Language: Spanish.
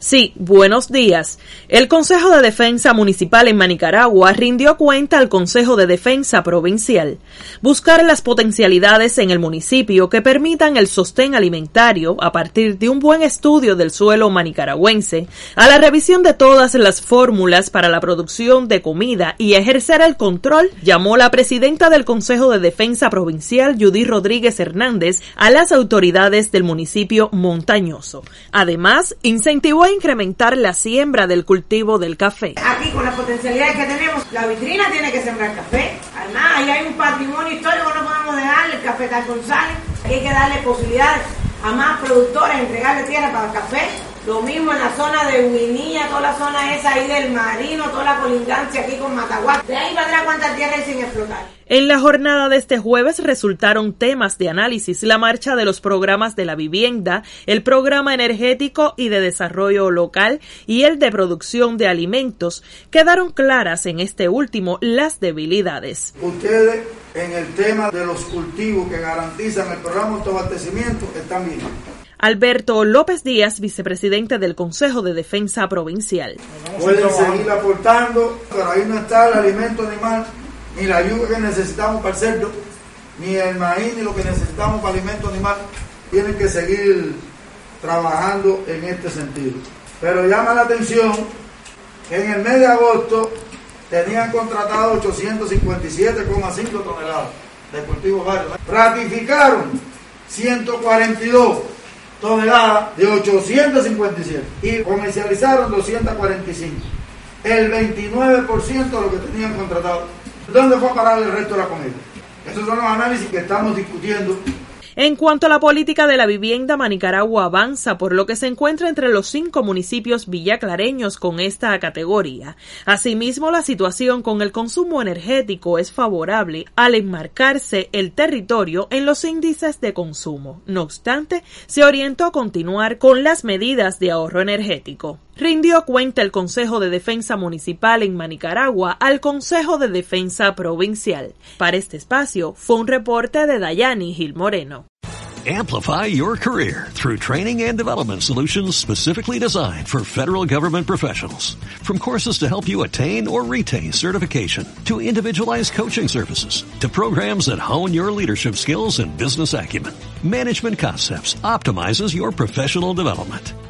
Sí, buenos días. El Consejo de Defensa Municipal en Manicaragua rindió cuenta al Consejo de Defensa Provincial. Buscar las potencialidades en el municipio que permitan el sostén alimentario a partir de un buen estudio del suelo manicaragüense, a la revisión de todas las fórmulas para la producción de comida y ejercer el control, llamó la presidenta del Consejo de Defensa Provincial, Judy Rodríguez Hernández, a las autoridades del municipio montañoso. Además, incentivó incrementar la siembra del cultivo del café. Aquí con las potencialidades que tenemos, la vitrina tiene que sembrar café. Además, ahí hay un patrimonio histórico, no podemos dejar el café tal González. Hay que darle posibilidades a más productores, entregarle tierra para el café. Lo mismo en la zona de Huinilla, toda la zona esa ahí del Marino, toda la colindancia aquí con. De ahí valdrá cuánta tierra hay sin explotar. En la jornada de este jueves resultaron temas de análisis la marcha de los programas de la vivienda, el programa energético y de desarrollo local y el de producción de alimentos. Quedaron claras en este último las debilidades. Ustedes en el tema de los cultivos que garantizan el programa de autoabastecimiento están bien. Alberto López Díaz, vicepresidente del Consejo de Defensa Provincial. Pueden seguir aportando, pero ahí no está el alimento animal ni la yuca que necesitamos para el cerdo, ni el maíz, ni lo que necesitamos para alimento animal, tienen que seguir trabajando en este sentido. Pero llama la atención que en el mes de agosto tenían contratado 857,5 toneladas de cultivos varios. Ratificaron 142 toneladas de 857 y comercializaron 245. El 29% de lo que tenían contratado ¿Dónde fue a parar el resto de la comida? Esos son los análisis que estamos discutiendo en cuanto a la política de la vivienda, Manicaragua avanza, por lo que se encuentra entre los cinco municipios villaclareños con esta categoría. Asimismo, la situación con el consumo energético es favorable al enmarcarse el territorio en los índices de consumo. No obstante, se orientó a continuar con las medidas de ahorro energético rindió cuenta el Consejo de Defensa Municipal en Manicaragua al Consejo de Defensa Provincial. Para este espacio fue un reporte de Dayani Gil Moreno. Amplify your career through training and development solutions specifically designed for federal government professionals. From courses to help you attain or retain certification, to individualized coaching services, to programs that hone your leadership skills and business acumen, Management Concepts optimizes your professional development.